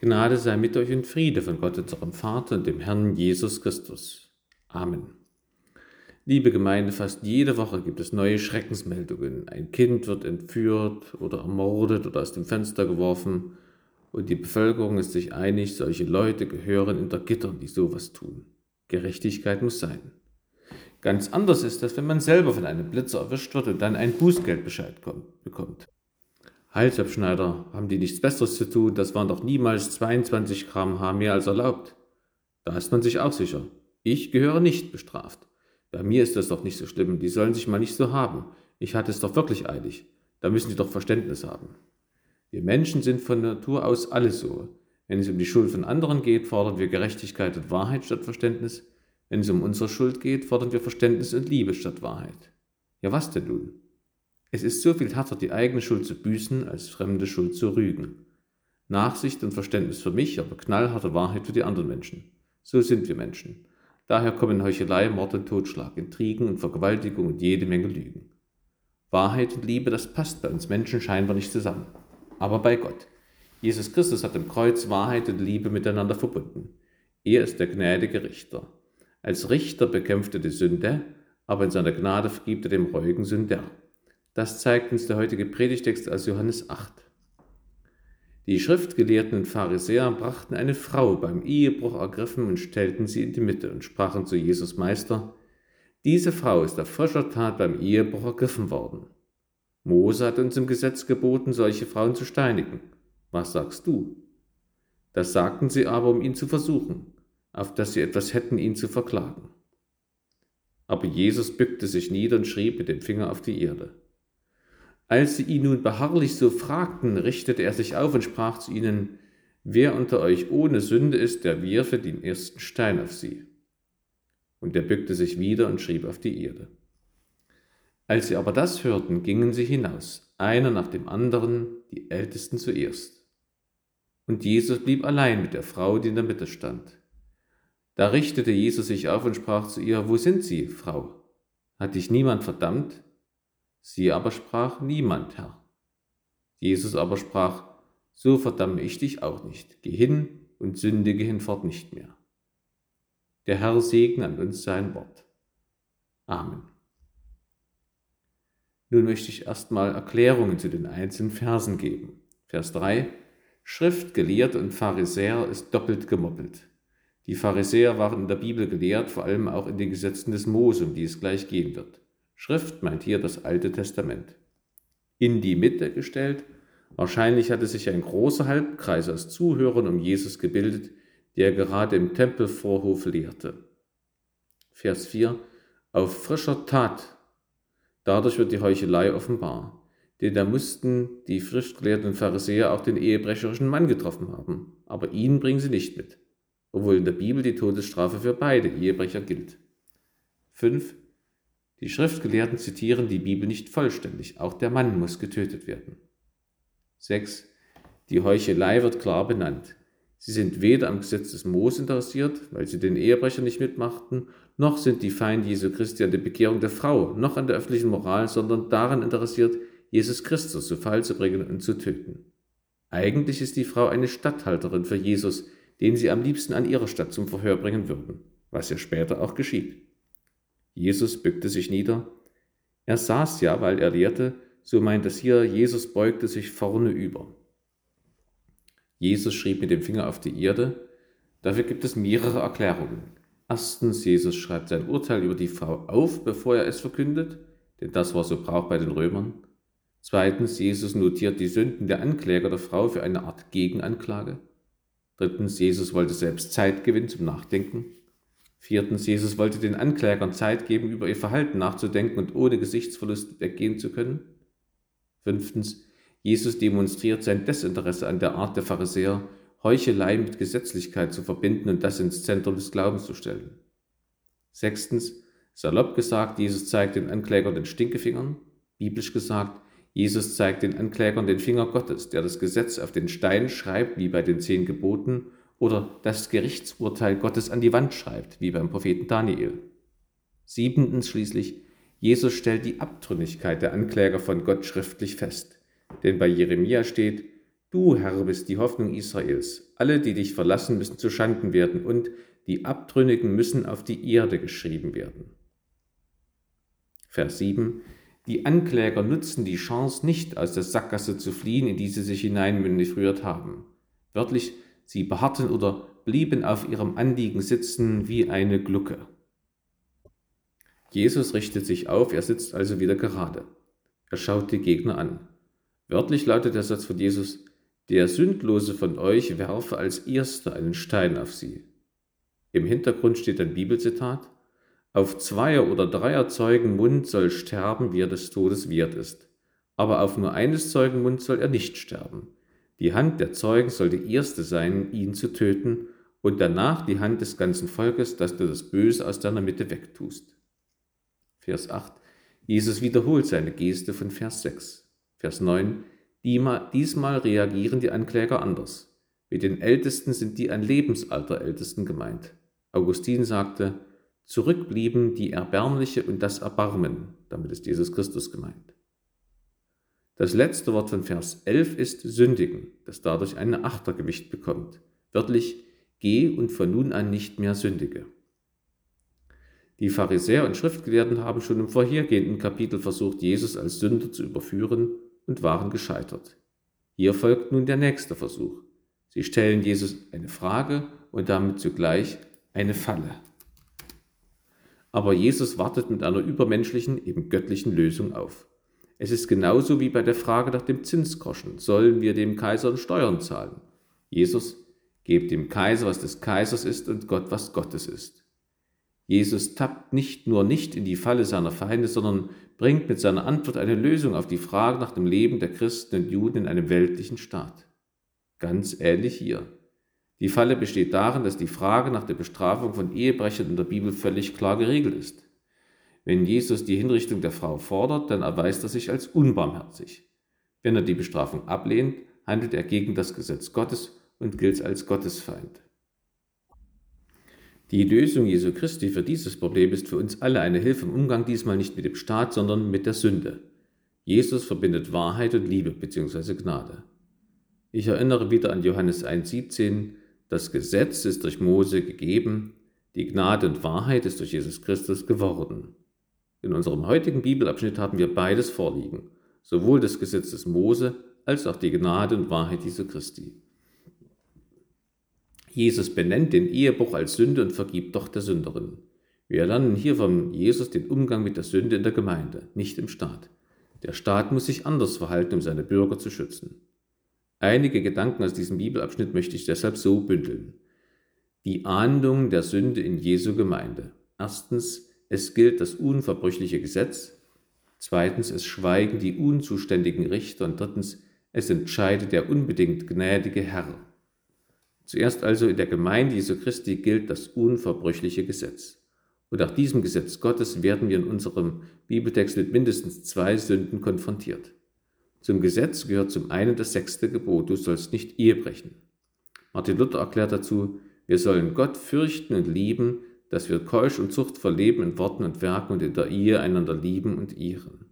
Gnade sei mit euch und Friede von Gott, unserem Vater und dem Herrn Jesus Christus. Amen. Liebe Gemeinde, fast jede Woche gibt es neue Schreckensmeldungen. Ein Kind wird entführt oder ermordet oder aus dem Fenster geworfen. Und die Bevölkerung ist sich einig, solche Leute gehören in der Gitter, die sowas tun. Gerechtigkeit muss sein. Ganz anders ist das, wenn man selber von einem Blitzer erwischt wird und dann ein Bußgeldbescheid bekommt. Halsabschneider, haben die nichts Besseres zu tun, das waren doch niemals 22 Gramm Haar mehr als erlaubt. Da ist man sich auch sicher. Ich gehöre nicht bestraft. Bei mir ist das doch nicht so schlimm, die sollen sich mal nicht so haben. Ich hatte es doch wirklich eilig. Da müssen sie doch Verständnis haben. Wir Menschen sind von Natur aus alle so. Wenn es um die Schuld von anderen geht, fordern wir Gerechtigkeit und Wahrheit statt Verständnis. Wenn es um unsere Schuld geht, fordern wir Verständnis und Liebe statt Wahrheit. Ja, was denn nun? Es ist so viel härter, die eigene Schuld zu büßen, als fremde Schuld zu rügen. Nachsicht und Verständnis für mich, aber knallharte Wahrheit für die anderen Menschen. So sind wir Menschen. Daher kommen Heuchelei, Mord und Totschlag, Intrigen und Vergewaltigung und jede Menge Lügen. Wahrheit und Liebe, das passt bei uns Menschen scheinbar nicht zusammen. Aber bei Gott. Jesus Christus hat im Kreuz Wahrheit und Liebe miteinander verbunden. Er ist der gnädige Richter. Als Richter bekämpft er die Sünde, aber in seiner Gnade vergibt er dem reuigen Sünder. Das zeigt uns der heutige Predigtext aus Johannes 8. Die Schriftgelehrten und Pharisäer brachten eine Frau beim Ehebruch ergriffen und stellten sie in die Mitte und sprachen zu Jesus Meister, diese Frau ist auf frischer Tat beim Ehebruch ergriffen worden. Mose hat uns im Gesetz geboten, solche Frauen zu steinigen. Was sagst du? Das sagten sie aber, um ihn zu versuchen, auf dass sie etwas hätten, ihn zu verklagen. Aber Jesus bückte sich nieder und schrieb mit dem Finger auf die Erde. Als sie ihn nun beharrlich so fragten, richtete er sich auf und sprach zu ihnen, Wer unter euch ohne Sünde ist, der wirfe den ersten Stein auf sie. Und er bückte sich wieder und schrieb auf die Erde. Als sie aber das hörten, gingen sie hinaus, einer nach dem anderen, die Ältesten zuerst. Und Jesus blieb allein mit der Frau, die in der Mitte stand. Da richtete Jesus sich auf und sprach zu ihr, Wo sind Sie, Frau? Hat dich niemand verdammt? Sie aber sprach, niemand, Herr. Jesus aber sprach, so verdamme ich dich auch nicht. Geh hin und sündige hinfort nicht mehr. Der Herr segne an uns sein Wort. Amen. Nun möchte ich erstmal Erklärungen zu den einzelnen Versen geben. Vers 3. Schrift gelehrt und Pharisäer ist doppelt gemoppelt. Die Pharisäer waren in der Bibel gelehrt, vor allem auch in den Gesetzen des Mose, um die es gleich gehen wird. Schrift meint hier das Alte Testament. In die Mitte gestellt, wahrscheinlich hatte sich ein großer Halbkreis aus Zuhörern um Jesus gebildet, der gerade im Tempelvorhof lehrte. Vers 4. Auf frischer Tat. Dadurch wird die Heuchelei offenbar. Denn da mussten die frischgelehrten Pharisäer auch den ehebrecherischen Mann getroffen haben. Aber ihn bringen sie nicht mit. Obwohl in der Bibel die Todesstrafe für beide Ehebrecher gilt. 5. Die Schriftgelehrten zitieren die Bibel nicht vollständig, auch der Mann muss getötet werden. 6. Die Heuchelei wird klar benannt. Sie sind weder am Gesetz des Moos interessiert, weil sie den Ehebrecher nicht mitmachten, noch sind die Feinde Jesu Christi an der Bekehrung der Frau, noch an der öffentlichen Moral, sondern daran interessiert, Jesus Christus zu Fall zu bringen und zu töten. Eigentlich ist die Frau eine Statthalterin für Jesus, den sie am liebsten an ihrer Stadt zum Verhör bringen würden, was ja später auch geschieht. Jesus bückte sich nieder. Er saß ja, weil er lehrte, so meint es hier, Jesus beugte sich vorne über. Jesus schrieb mit dem Finger auf die Erde. Dafür gibt es mehrere Erklärungen. Erstens, Jesus schreibt sein Urteil über die Frau auf, bevor er es verkündet, denn das war so Brauch bei den Römern. Zweitens, Jesus notiert die Sünden der Ankläger der Frau für eine Art Gegenanklage. Drittens, Jesus wollte selbst Zeit gewinnen zum Nachdenken. Viertens, Jesus wollte den Anklägern Zeit geben, über ihr Verhalten nachzudenken und ohne Gesichtsverlust weggehen zu können. Fünftens, Jesus demonstriert sein Desinteresse an der Art der Pharisäer, Heuchelei mit Gesetzlichkeit zu verbinden und das ins Zentrum des Glaubens zu stellen. Sechstens, salopp gesagt, Jesus zeigt den Anklägern den Stinkefingern. Biblisch gesagt, Jesus zeigt den Anklägern den Finger Gottes, der das Gesetz auf den Stein schreibt, wie bei den zehn Geboten, oder das Gerichtsurteil Gottes an die Wand schreibt, wie beim Propheten Daniel. Siebentens schließlich, Jesus stellt die Abtrünnigkeit der Ankläger von Gott schriftlich fest. Denn bei Jeremia steht, Du, Herr, bist die Hoffnung Israels. Alle, die dich verlassen, müssen zu Schanden werden und die Abtrünnigen müssen auf die Erde geschrieben werden. Vers 7. Die Ankläger nutzen die Chance nicht, aus der Sackgasse zu fliehen, in die sie sich hineinmanövriert haben. Wörtlich, sie beharrten oder blieben auf ihrem Anliegen sitzen wie eine Glucke. Jesus richtet sich auf, er sitzt also wieder gerade. Er schaut die Gegner an. Wörtlich lautet der Satz von Jesus, der Sündlose von euch werfe als Erster einen Stein auf sie. Im Hintergrund steht ein Bibelzitat, auf zweier oder dreier Zeugen Mund soll sterben, wie er des Todes wert ist. Aber auf nur eines Zeugen Mund soll er nicht sterben. Die Hand der Zeugen soll die erste sein, ihn zu töten, und danach die Hand des ganzen Volkes, dass du das Böse aus deiner Mitte wegtust. Vers 8. Jesus wiederholt seine Geste von Vers 6. Vers 9. Diesmal reagieren die Ankläger anders. Mit den Ältesten sind die an Lebensalter Ältesten gemeint. Augustin sagte, zurückblieben die Erbärmliche und das Erbarmen, damit ist Jesus Christus gemeint. Das letzte Wort von Vers 11 ist sündigen, das dadurch ein Achtergewicht bekommt. Wörtlich, geh und von nun an nicht mehr sündige. Die Pharisäer und Schriftgelehrten haben schon im vorhergehenden Kapitel versucht, Jesus als Sünder zu überführen und waren gescheitert. Hier folgt nun der nächste Versuch. Sie stellen Jesus eine Frage und damit zugleich eine Falle. Aber Jesus wartet mit einer übermenschlichen, eben göttlichen Lösung auf. Es ist genauso wie bei der Frage nach dem Zinsgroschen. Sollen wir dem Kaiser Steuern zahlen? Jesus, gebt dem Kaiser, was des Kaisers ist und Gott, was Gottes ist. Jesus tappt nicht nur nicht in die Falle seiner Feinde, sondern bringt mit seiner Antwort eine Lösung auf die Frage nach dem Leben der Christen und Juden in einem weltlichen Staat. Ganz ähnlich hier. Die Falle besteht darin, dass die Frage nach der Bestrafung von Ehebrechern in der Bibel völlig klar geregelt ist. Wenn Jesus die Hinrichtung der Frau fordert, dann erweist er sich als unbarmherzig. Wenn er die Bestrafung ablehnt, handelt er gegen das Gesetz Gottes und gilt als Gottesfeind. Die Lösung Jesu Christi für dieses Problem ist für uns alle eine Hilfe im Umgang diesmal nicht mit dem Staat, sondern mit der Sünde. Jesus verbindet Wahrheit und Liebe bzw. Gnade. Ich erinnere wieder an Johannes 1,17, das Gesetz ist durch Mose gegeben, die Gnade und Wahrheit ist durch Jesus Christus geworden. In unserem heutigen Bibelabschnitt haben wir beides vorliegen, sowohl das Gesetz des Mose als auch die Gnade und Wahrheit Jesu Christi. Jesus benennt den Ehebruch als Sünde und vergibt doch der Sünderin. Wir lernen hier von Jesus den Umgang mit der Sünde in der Gemeinde, nicht im Staat. Der Staat muss sich anders verhalten, um seine Bürger zu schützen. Einige Gedanken aus diesem Bibelabschnitt möchte ich deshalb so bündeln. Die Ahndung der Sünde in Jesu Gemeinde. Erstens, es gilt das unverbrüchliche Gesetz. Zweitens, es schweigen die unzuständigen Richter. Und drittens, es entscheidet der unbedingt gnädige Herr. Zuerst also in der Gemeinde Jesu Christi gilt das unverbrüchliche Gesetz. Und nach diesem Gesetz Gottes werden wir in unserem Bibeltext mit mindestens zwei Sünden konfrontiert. Zum Gesetz gehört zum einen das sechste Gebot, du sollst nicht Ehe brechen. Martin Luther erklärt dazu, wir sollen Gott fürchten und lieben, dass wir keusch und zuchtvoll leben in Worten und Werken und in der Ehe einander lieben und ehren.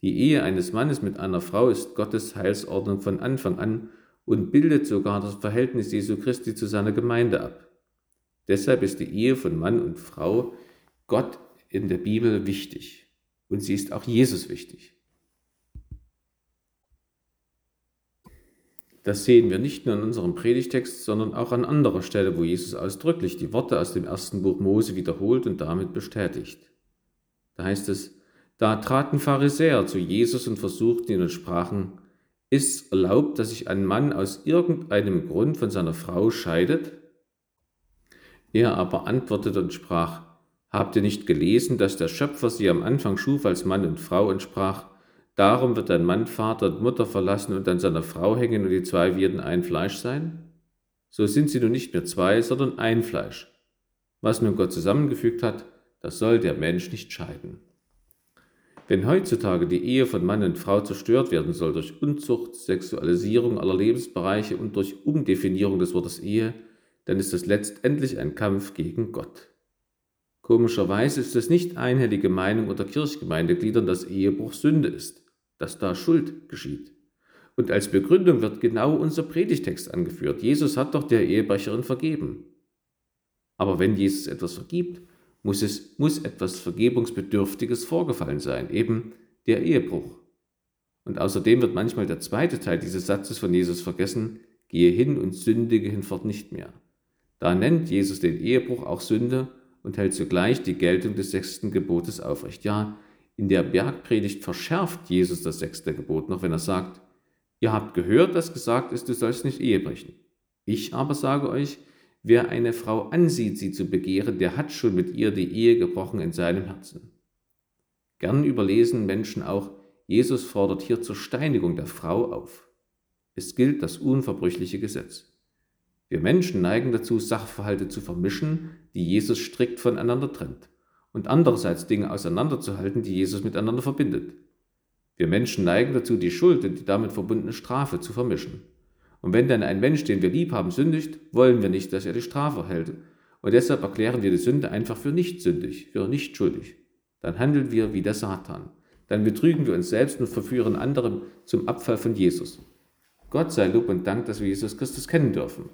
Die Ehe eines Mannes mit einer Frau ist Gottes Heilsordnung von Anfang an und bildet sogar das Verhältnis Jesu Christi zu seiner Gemeinde ab. Deshalb ist die Ehe von Mann und Frau Gott in der Bibel wichtig und sie ist auch Jesus wichtig. Das sehen wir nicht nur in unserem Predigtext, sondern auch an anderer Stelle, wo Jesus ausdrücklich die Worte aus dem ersten Buch Mose wiederholt und damit bestätigt. Da heißt es, da traten Pharisäer zu Jesus und versuchten ihn und sprachen, ist erlaubt, dass sich ein Mann aus irgendeinem Grund von seiner Frau scheidet? Er aber antwortete und sprach, Habt ihr nicht gelesen, dass der Schöpfer sie am Anfang schuf als Mann und Frau und sprach, Darum wird ein Mann Vater und Mutter verlassen und an seiner Frau hängen und die zwei werden ein Fleisch sein? So sind sie nun nicht mehr zwei, sondern ein Fleisch. Was nun Gott zusammengefügt hat, das soll der Mensch nicht scheiden. Wenn heutzutage die Ehe von Mann und Frau zerstört werden soll durch Unzucht, Sexualisierung aller Lebensbereiche und durch Umdefinierung des Wortes Ehe, dann ist das letztendlich ein Kampf gegen Gott. Komischerweise ist es nicht einhellige Meinung unter Kirchgemeindegliedern, dass Ehebruch Sünde ist, dass da Schuld geschieht. Und als Begründung wird genau unser Predigtext angeführt. Jesus hat doch der Ehebrecherin vergeben. Aber wenn Jesus etwas vergibt, muss es muss etwas Vergebungsbedürftiges vorgefallen sein, eben der Ehebruch. Und außerdem wird manchmal der zweite Teil dieses Satzes von Jesus vergessen, gehe hin und sündige hinfort nicht mehr. Da nennt Jesus den Ehebruch auch Sünde und hält zugleich die Geltung des sechsten Gebotes aufrecht. Ja, in der Bergpredigt verschärft Jesus das sechste Gebot noch, wenn er sagt, ihr habt gehört, dass gesagt ist, du sollst nicht Ehe brechen. Ich aber sage euch, wer eine Frau ansieht, sie zu begehren, der hat schon mit ihr die Ehe gebrochen in seinem Herzen. Gern überlesen Menschen auch, Jesus fordert hier zur Steinigung der Frau auf. Es gilt das unverbrüchliche Gesetz. Wir Menschen neigen dazu, Sachverhalte zu vermischen, die Jesus strikt voneinander trennt, und andererseits Dinge auseinanderzuhalten, die Jesus miteinander verbindet. Wir Menschen neigen dazu, die Schuld und die damit verbundene Strafe zu vermischen. Und wenn dann ein Mensch, den wir lieb haben, sündigt, wollen wir nicht, dass er die Strafe erhält. Und deshalb erklären wir die Sünde einfach für nicht sündig, für nicht schuldig. Dann handeln wir wie der Satan. Dann betrügen wir uns selbst und verführen andere zum Abfall von Jesus. Gott sei Lob und Dank, dass wir Jesus Christus kennen dürfen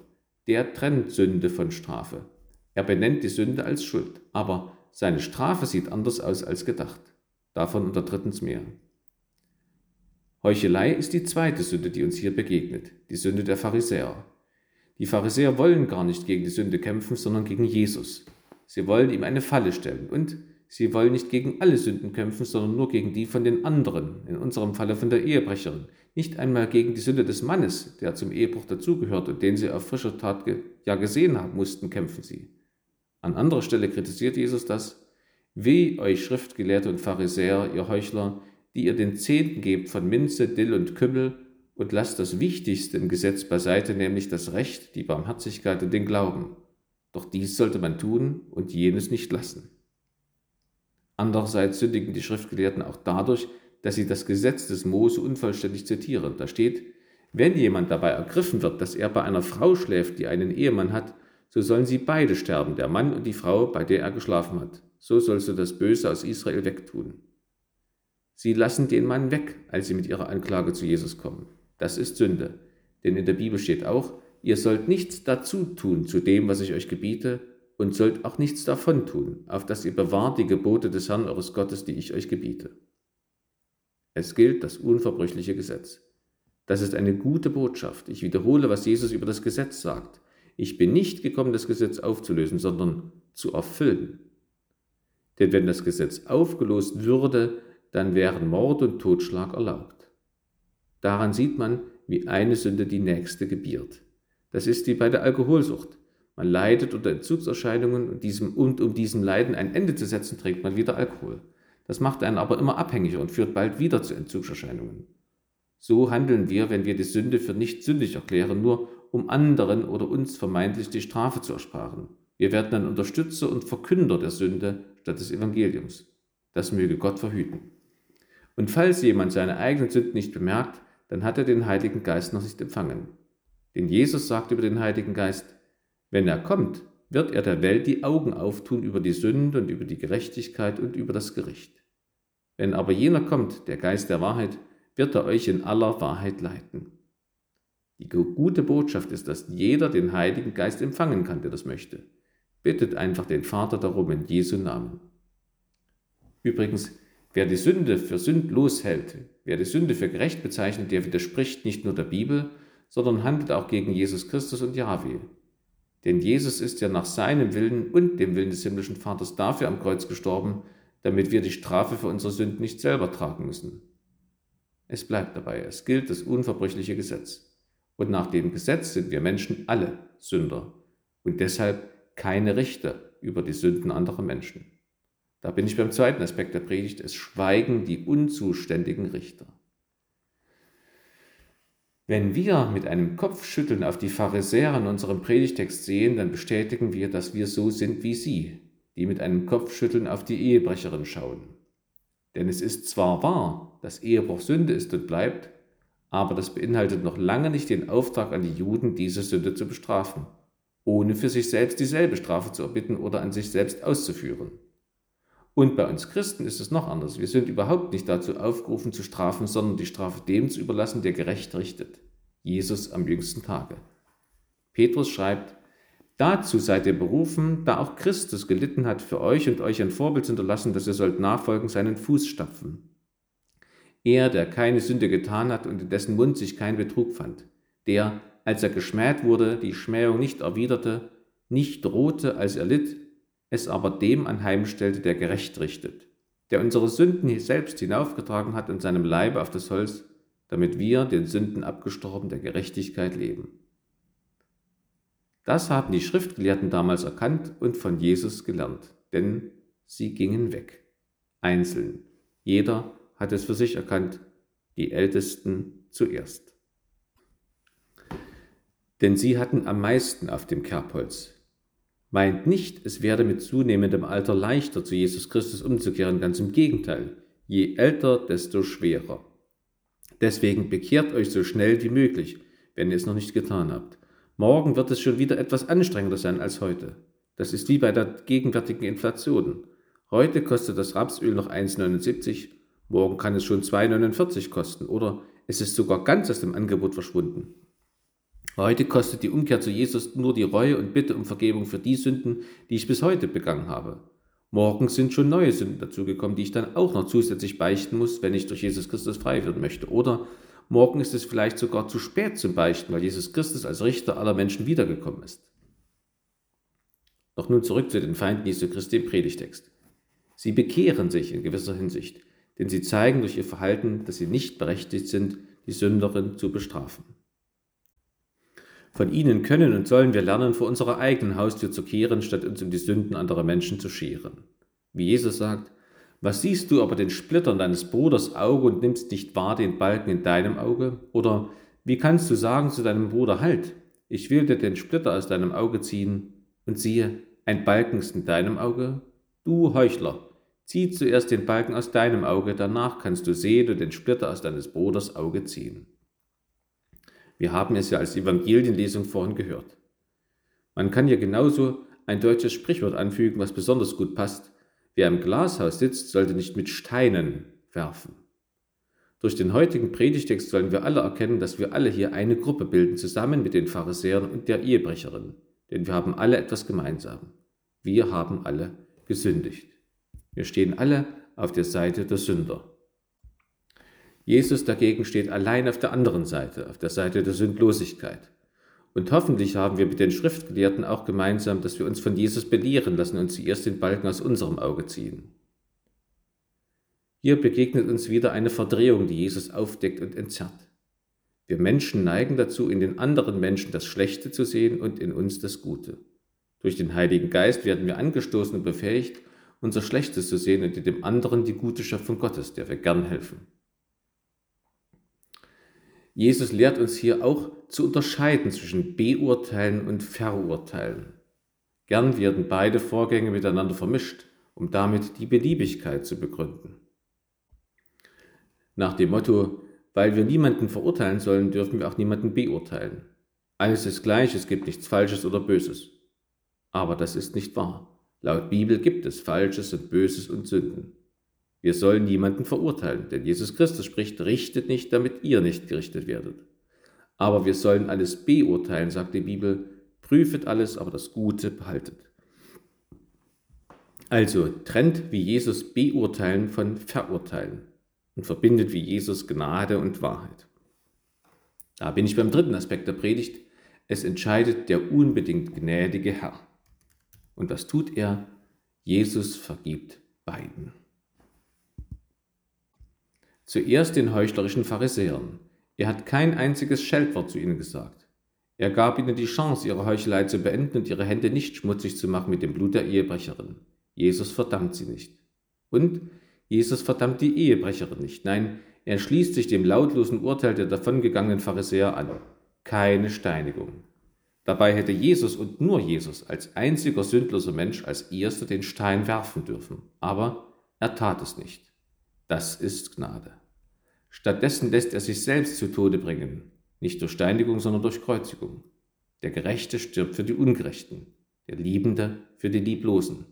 der trennt Sünde von Strafe. Er benennt die Sünde als Schuld, aber seine Strafe sieht anders aus als gedacht. Davon unter drittens mehr. Heuchelei ist die zweite Sünde, die uns hier begegnet, die Sünde der Pharisäer. Die Pharisäer wollen gar nicht gegen die Sünde kämpfen, sondern gegen Jesus. Sie wollen ihm eine Falle stellen und sie wollen nicht gegen alle Sünden kämpfen, sondern nur gegen die von den anderen, in unserem Falle von der Ehebrecherin, nicht einmal gegen die Sünde des Mannes, der zum Ehebruch dazugehört und den sie auf frischer Tat ja gesehen haben mussten, kämpfen sie. An anderer Stelle kritisiert Jesus das, Weh euch Schriftgelehrte und Pharisäer, ihr Heuchler, die ihr den Zehnten gebt von Minze, Dill und Kümmel und lasst das Wichtigste im Gesetz beiseite, nämlich das Recht, die Barmherzigkeit und den Glauben. Doch dies sollte man tun und jenes nicht lassen. Andererseits sündigen die Schriftgelehrten auch dadurch, dass sie das Gesetz des Mose unvollständig zitieren. Da steht, wenn jemand dabei ergriffen wird, dass er bei einer Frau schläft, die einen Ehemann hat, so sollen sie beide sterben, der Mann und die Frau, bei der er geschlafen hat. So sollst du das Böse aus Israel wegtun. Sie lassen den Mann weg, als sie mit ihrer Anklage zu Jesus kommen. Das ist Sünde. Denn in der Bibel steht auch, ihr sollt nichts dazu tun zu dem, was ich euch gebiete, und sollt auch nichts davon tun, auf dass ihr bewahrt die Gebote des Herrn eures Gottes, die ich euch gebiete. Es gilt das unverbrüchliche Gesetz. Das ist eine gute Botschaft. Ich wiederhole, was Jesus über das Gesetz sagt. Ich bin nicht gekommen, das Gesetz aufzulösen, sondern zu erfüllen. Denn wenn das Gesetz aufgelost würde, dann wären Mord und Totschlag erlaubt. Daran sieht man, wie eine Sünde die nächste gebiert. Das ist wie bei der Alkoholsucht. Man leidet unter Entzugserscheinungen und, diesem, und um diesem Leiden ein Ende zu setzen, trinkt man wieder Alkohol. Das macht einen aber immer abhängiger und führt bald wieder zu Entzugserscheinungen. So handeln wir, wenn wir die Sünde für nicht sündig erklären, nur um anderen oder uns vermeintlich die Strafe zu ersparen. Wir werden dann Unterstützer und Verkünder der Sünde statt des Evangeliums. Das möge Gott verhüten. Und falls jemand seine eigenen Sünden nicht bemerkt, dann hat er den Heiligen Geist noch nicht empfangen. Denn Jesus sagt über den Heiligen Geist, wenn er kommt, wird er der Welt die Augen auftun über die Sünde und über die Gerechtigkeit und über das Gericht. Wenn aber jener kommt, der Geist der Wahrheit, wird er euch in aller Wahrheit leiten. Die gute Botschaft ist, dass jeder den Heiligen Geist empfangen kann, der das möchte. Bittet einfach den Vater darum in Jesu Namen. Übrigens, wer die Sünde für sündlos hält, wer die Sünde für gerecht bezeichnet, der widerspricht nicht nur der Bibel, sondern handelt auch gegen Jesus Christus und Jahwe. Denn Jesus ist ja nach seinem Willen und dem Willen des himmlischen Vaters dafür am Kreuz gestorben, damit wir die Strafe für unsere Sünden nicht selber tragen müssen. Es bleibt dabei, es gilt das unverbrüchliche Gesetz. Und nach dem Gesetz sind wir Menschen alle Sünder und deshalb keine Richter über die Sünden anderer Menschen. Da bin ich beim zweiten Aspekt der Predigt, es schweigen die unzuständigen Richter. Wenn wir mit einem Kopfschütteln auf die Pharisäer in unserem Predigtext sehen, dann bestätigen wir, dass wir so sind wie sie, die mit einem Kopfschütteln auf die Ehebrecherin schauen. Denn es ist zwar wahr, dass Ehebruch Sünde ist und bleibt, aber das beinhaltet noch lange nicht den Auftrag an die Juden, diese Sünde zu bestrafen, ohne für sich selbst dieselbe Strafe zu erbitten oder an sich selbst auszuführen. Und bei uns Christen ist es noch anders. Wir sind überhaupt nicht dazu aufgerufen zu strafen, sondern die Strafe dem zu überlassen, der gerecht richtet. Jesus am jüngsten Tage. Petrus schreibt, Dazu seid ihr berufen, da auch Christus gelitten hat für euch und euch ein Vorbild zu hinterlassen, dass ihr sollt nachfolgen seinen Fußstapfen. Er, der keine Sünde getan hat und in dessen Mund sich kein Betrug fand, der, als er geschmäht wurde, die Schmähung nicht erwiderte, nicht drohte, als er litt, es aber dem anheimstellte, der gerecht richtet, der unsere Sünden selbst hinaufgetragen hat in seinem Leibe auf das Holz, damit wir, den Sünden abgestorben, der Gerechtigkeit leben. Das haben die Schriftgelehrten damals erkannt und von Jesus gelernt, denn sie gingen weg, einzeln. Jeder hat es für sich erkannt, die Ältesten zuerst. Denn sie hatten am meisten auf dem Kerbholz. Meint nicht, es werde mit zunehmendem Alter leichter, zu Jesus Christus umzukehren, ganz im Gegenteil. Je älter, desto schwerer. Deswegen bekehrt euch so schnell wie möglich, wenn ihr es noch nicht getan habt. Morgen wird es schon wieder etwas anstrengender sein als heute. Das ist wie bei der gegenwärtigen Inflation. Heute kostet das Rapsöl noch 1,79, morgen kann es schon 2,49 kosten oder es ist sogar ganz aus dem Angebot verschwunden. Heute kostet die Umkehr zu Jesus nur die Reue und Bitte um Vergebung für die Sünden, die ich bis heute begangen habe. Morgen sind schon neue Sünden dazugekommen, die ich dann auch noch zusätzlich beichten muss, wenn ich durch Jesus Christus frei werden möchte. Oder Morgen ist es vielleicht sogar zu spät zum Beichten, weil Jesus Christus als Richter aller Menschen wiedergekommen ist. Doch nun zurück zu den Feinden Jesu Christi im Predigtext. Sie bekehren sich in gewisser Hinsicht, denn sie zeigen durch ihr Verhalten, dass sie nicht berechtigt sind, die Sünderin zu bestrafen. Von ihnen können und sollen wir lernen, vor unserer eigenen Haustür zu kehren, statt uns um die Sünden anderer Menschen zu scheren. Wie Jesus sagt, was siehst du aber den Splittern deines Bruders Auge und nimmst nicht wahr den Balken in deinem Auge? Oder wie kannst du sagen zu deinem Bruder, halt, ich will dir den Splitter aus deinem Auge ziehen, und siehe, ein Balken ist in deinem Auge? Du Heuchler, zieh zuerst den Balken aus deinem Auge, danach kannst du sehen und den Splitter aus deines Bruders Auge ziehen. Wir haben es ja als Evangelienlesung vorhin gehört. Man kann hier genauso ein deutsches Sprichwort anfügen, was besonders gut passt. Wer im Glashaus sitzt, sollte nicht mit Steinen werfen. Durch den heutigen Predigtext sollen wir alle erkennen, dass wir alle hier eine Gruppe bilden, zusammen mit den Pharisäern und der Ehebrecherin. Denn wir haben alle etwas gemeinsam. Wir haben alle gesündigt. Wir stehen alle auf der Seite der Sünder. Jesus dagegen steht allein auf der anderen Seite, auf der Seite der Sündlosigkeit. Und hoffentlich haben wir mit den Schriftgelehrten auch gemeinsam, dass wir uns von Jesus belehren lassen und zuerst den Balken aus unserem Auge ziehen. Hier begegnet uns wieder eine Verdrehung, die Jesus aufdeckt und entzerrt. Wir Menschen neigen dazu, in den anderen Menschen das Schlechte zu sehen und in uns das Gute. Durch den Heiligen Geist werden wir angestoßen und befähigt, unser Schlechtes zu sehen und in dem anderen die gute Schöpfung Gottes, der wir gern helfen. Jesus lehrt uns hier auch zu unterscheiden zwischen Beurteilen und Verurteilen. Gern werden beide Vorgänge miteinander vermischt, um damit die Beliebigkeit zu begründen. Nach dem Motto, weil wir niemanden verurteilen sollen, dürfen wir auch niemanden beurteilen. Alles ist gleich, es gibt nichts Falsches oder Böses. Aber das ist nicht wahr. Laut Bibel gibt es Falsches und Böses und Sünden. Wir sollen niemanden verurteilen, denn Jesus Christus spricht, richtet nicht, damit ihr nicht gerichtet werdet. Aber wir sollen alles beurteilen, sagt die Bibel, prüfet alles, aber das Gute behaltet. Also trennt wie Jesus beurteilen von verurteilen und verbindet wie Jesus Gnade und Wahrheit. Da bin ich beim dritten Aspekt der Predigt. Es entscheidet der unbedingt gnädige Herr. Und was tut er? Jesus vergibt beiden. Zuerst den heuchlerischen Pharisäern. Er hat kein einziges Scheltwort zu ihnen gesagt. Er gab ihnen die Chance, ihre Heuchelei zu beenden und ihre Hände nicht schmutzig zu machen mit dem Blut der Ehebrecherin. Jesus verdammt sie nicht. Und Jesus verdammt die Ehebrecherin nicht. Nein, er schließt sich dem lautlosen Urteil der davongegangenen Pharisäer an. Keine Steinigung. Dabei hätte Jesus und nur Jesus als einziger sündloser Mensch als erster den Stein werfen dürfen. Aber er tat es nicht. Das ist Gnade. Stattdessen lässt er sich selbst zu Tode bringen, nicht durch Steinigung, sondern durch Kreuzigung. Der Gerechte stirbt für die Ungerechten, der Liebende für die Lieblosen.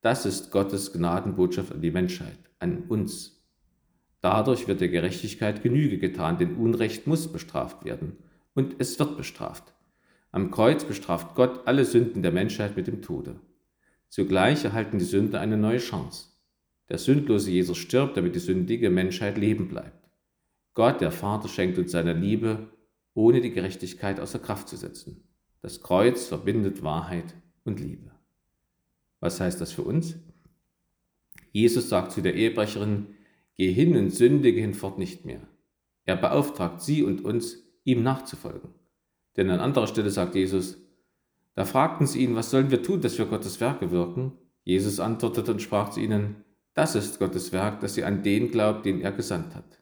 Das ist Gottes Gnadenbotschaft an die Menschheit, an uns. Dadurch wird der Gerechtigkeit Genüge getan, denn Unrecht muss bestraft werden. Und es wird bestraft. Am Kreuz bestraft Gott alle Sünden der Menschheit mit dem Tode. Zugleich erhalten die Sünder eine neue Chance. Der sündlose Jesus stirbt, damit die sündige Menschheit leben bleibt. Gott, der Vater, schenkt uns seine Liebe, ohne die Gerechtigkeit außer Kraft zu setzen. Das Kreuz verbindet Wahrheit und Liebe. Was heißt das für uns? Jesus sagt zu der Ehebrecherin, Geh hin und sündige hinfort nicht mehr. Er beauftragt sie und uns, ihm nachzufolgen. Denn an anderer Stelle sagt Jesus, da fragten sie ihn, was sollen wir tun, dass wir Gottes Werke wirken? Jesus antwortete und sprach zu ihnen, das ist Gottes Werk, dass ihr an den glaubt, den er gesandt hat.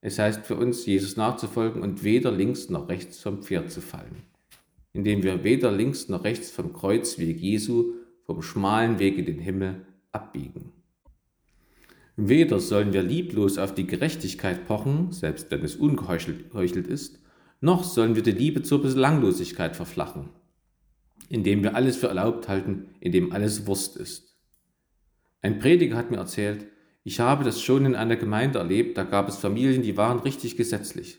Es heißt für uns, Jesus nachzufolgen und weder links noch rechts vom Pferd zu fallen, indem wir weder links noch rechts vom Kreuzweg Jesu, vom schmalen Weg in den Himmel abbiegen. Weder sollen wir lieblos auf die Gerechtigkeit pochen, selbst wenn es ungeheuchelt ist, noch sollen wir die Liebe zur Belanglosigkeit verflachen, indem wir alles für erlaubt halten, indem alles Wurst ist. Ein Prediger hat mir erzählt, ich habe das schon in einer Gemeinde erlebt, da gab es Familien, die waren richtig gesetzlich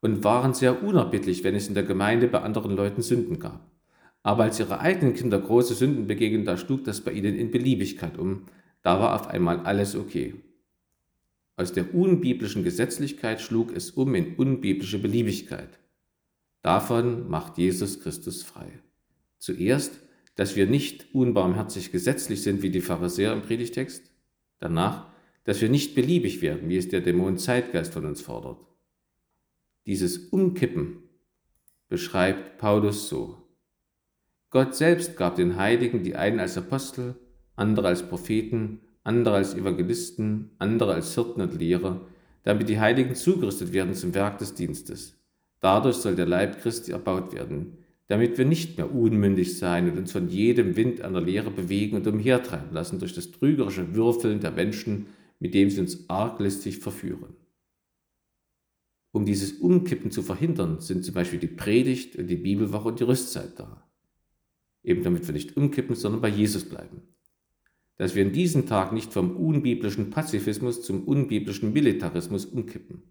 und waren sehr unerbittlich, wenn es in der Gemeinde bei anderen Leuten Sünden gab. Aber als ihre eigenen Kinder große Sünden begegnen, da schlug das bei ihnen in Beliebigkeit um, da war auf einmal alles okay. Aus der unbiblischen Gesetzlichkeit schlug es um in unbiblische Beliebigkeit. Davon macht Jesus Christus frei. Zuerst, dass wir nicht unbarmherzig gesetzlich sind wie die Pharisäer im Predigtext, danach, dass wir nicht beliebig werden, wie es der Dämon Zeitgeist von uns fordert. Dieses Umkippen beschreibt Paulus so. Gott selbst gab den Heiligen die einen als Apostel, andere als Propheten, andere als Evangelisten, andere als Hirten und Lehrer, damit die Heiligen zugerüstet werden zum Werk des Dienstes. Dadurch soll der Leib Christi erbaut werden, damit wir nicht mehr unmündig sein und uns von jedem Wind einer Lehre bewegen und umhertreiben lassen durch das trügerische Würfeln der Menschen, mit dem sie uns arglistig verführen. Um dieses Umkippen zu verhindern, sind zum Beispiel die Predigt und die Bibelwoche und die Rüstzeit da. Eben damit wir nicht umkippen, sondern bei Jesus bleiben dass wir in diesem Tag nicht vom unbiblischen Pazifismus zum unbiblischen Militarismus umkippen.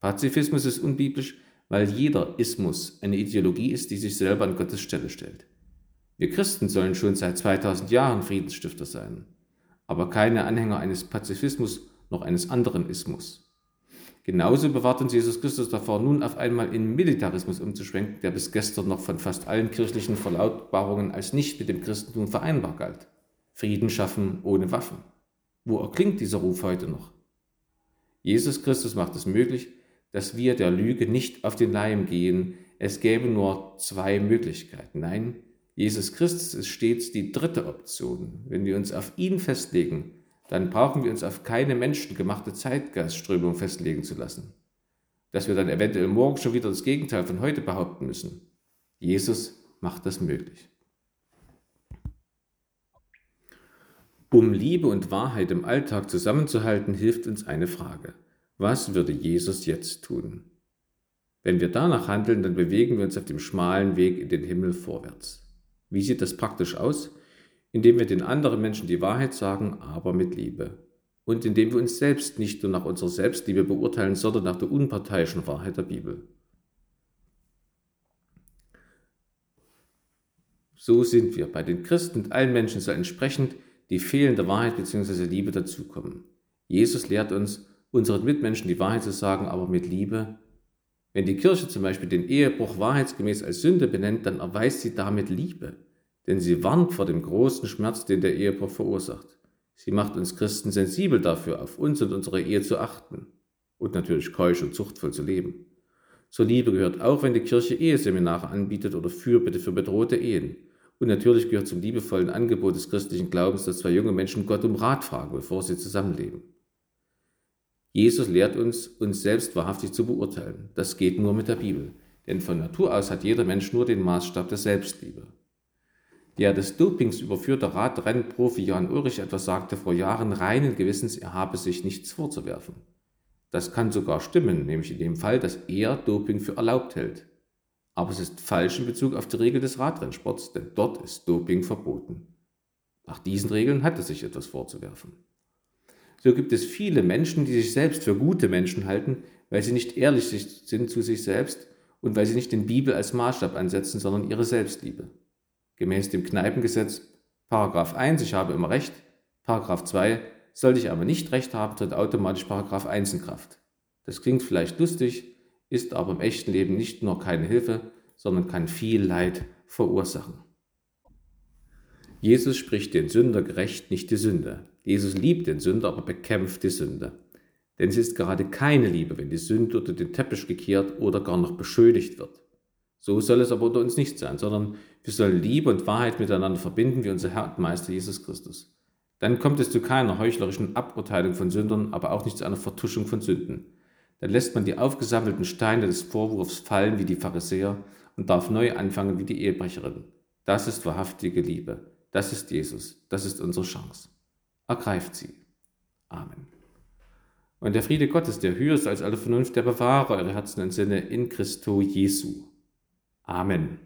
Pazifismus ist unbiblisch, weil jeder Ismus eine Ideologie ist, die sich selber an Gottes Stelle stellt. Wir Christen sollen schon seit 2000 Jahren Friedensstifter sein, aber keine Anhänger eines Pazifismus noch eines anderen Ismus. Genauso bewahrt uns Jesus Christus davor, nun auf einmal in Militarismus umzuschwenken, der bis gestern noch von fast allen kirchlichen Verlautbarungen als nicht mit dem Christentum vereinbar galt. Frieden schaffen ohne Waffen. Wo erklingt dieser Ruf heute noch? Jesus Christus macht es möglich, dass wir der Lüge nicht auf den Leim gehen. Es gäbe nur zwei Möglichkeiten. Nein, Jesus Christus ist stets die dritte Option. Wenn wir uns auf ihn festlegen, dann brauchen wir uns auf keine menschengemachte Zeitgeistströmung festlegen zu lassen. Dass wir dann eventuell morgen schon wieder das Gegenteil von heute behaupten müssen. Jesus macht das möglich. Um Liebe und Wahrheit im Alltag zusammenzuhalten, hilft uns eine Frage. Was würde Jesus jetzt tun? Wenn wir danach handeln, dann bewegen wir uns auf dem schmalen Weg in den Himmel vorwärts. Wie sieht das praktisch aus? Indem wir den anderen Menschen die Wahrheit sagen, aber mit Liebe. Und indem wir uns selbst nicht nur nach unserer Selbstliebe beurteilen, sondern nach der unparteiischen Wahrheit der Bibel. So sind wir. Bei den Christen und allen Menschen so entsprechend die fehlende Wahrheit bzw. Liebe dazukommen. Jesus lehrt uns, unseren Mitmenschen die Wahrheit zu sagen, aber mit Liebe. Wenn die Kirche zum Beispiel den Ehebruch wahrheitsgemäß als Sünde benennt, dann erweist sie damit Liebe, denn sie warnt vor dem großen Schmerz, den der Ehebruch verursacht. Sie macht uns Christen sensibel dafür, auf uns und unsere Ehe zu achten und natürlich keusch und zuchtvoll zu leben. Zur Liebe gehört auch, wenn die Kirche Eheseminare anbietet oder Fürbitte für bedrohte Ehen und natürlich gehört zum liebevollen Angebot des christlichen Glaubens, dass zwei junge Menschen Gott um Rat fragen, bevor sie zusammenleben. Jesus lehrt uns, uns selbst wahrhaftig zu beurteilen. Das geht nur mit der Bibel. Denn von Natur aus hat jeder Mensch nur den Maßstab der Selbstliebe. Der des Dopings überführte Radrennprofi Jan Ulrich etwas sagte vor Jahren reinen Gewissens, er habe sich nichts vorzuwerfen. Das kann sogar stimmen, nämlich in dem Fall, dass er Doping für erlaubt hält. Aber es ist falsch in Bezug auf die Regel des Radrennsports, denn dort ist Doping verboten. Nach diesen Regeln hat es sich etwas vorzuwerfen. So gibt es viele Menschen, die sich selbst für gute Menschen halten, weil sie nicht ehrlich sind zu sich selbst und weil sie nicht den Bibel als Maßstab ansetzen, sondern ihre Selbstliebe. Gemäß dem Kneipengesetz, Paragraph 1, ich habe immer Recht, Paragraph 2, sollte ich aber nicht Recht haben, tritt automatisch Paragraph 1 in Kraft. Das klingt vielleicht lustig, ist aber im echten Leben nicht nur keine Hilfe, sondern kann viel Leid verursachen. Jesus spricht den Sünder gerecht, nicht die Sünde. Jesus liebt den Sünder, aber bekämpft die Sünde. Denn es ist gerade keine Liebe, wenn die Sünde unter den Teppich gekehrt oder gar noch beschuldigt wird. So soll es aber unter uns nicht sein, sondern wir sollen Liebe und Wahrheit miteinander verbinden, wie unser Herr und Meister Jesus Christus. Dann kommt es zu keiner heuchlerischen Aburteilung von Sündern, aber auch nicht zu einer Vertuschung von Sünden. Dann lässt man die aufgesammelten Steine des Vorwurfs fallen wie die Pharisäer und darf neu anfangen wie die Ehebrecherin. Das ist wahrhaftige Liebe. Das ist Jesus. Das ist unsere Chance. Ergreift sie. Amen. Und der Friede Gottes, der höher ist als alle Vernunft, der bewahre eure Herzen und Sinne in Christo Jesu. Amen.